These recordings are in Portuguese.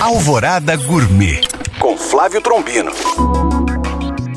Alvorada Gourmet com Flávio Trombino.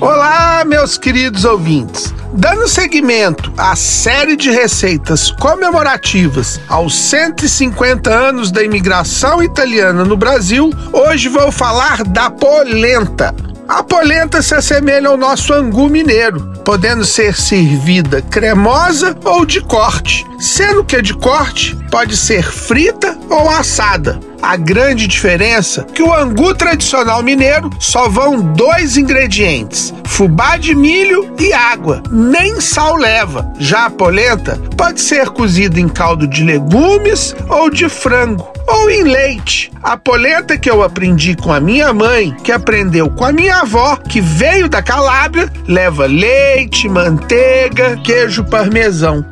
Olá, meus queridos ouvintes. Dando seguimento à série de receitas comemorativas aos 150 anos da imigração italiana no Brasil, hoje vou falar da polenta. A polenta se assemelha ao nosso angu mineiro, podendo ser servida cremosa ou de corte. Sendo que a de corte pode ser frita ou assada. A grande diferença é que o angu tradicional mineiro só vão dois ingredientes: fubá de milho e água. Nem sal leva. Já a polenta pode ser cozida em caldo de legumes ou de frango ou em leite. A polenta que eu aprendi com a minha mãe, que aprendeu com a minha avó, que veio da Calábria, leva leite, manteiga, queijo parmesão.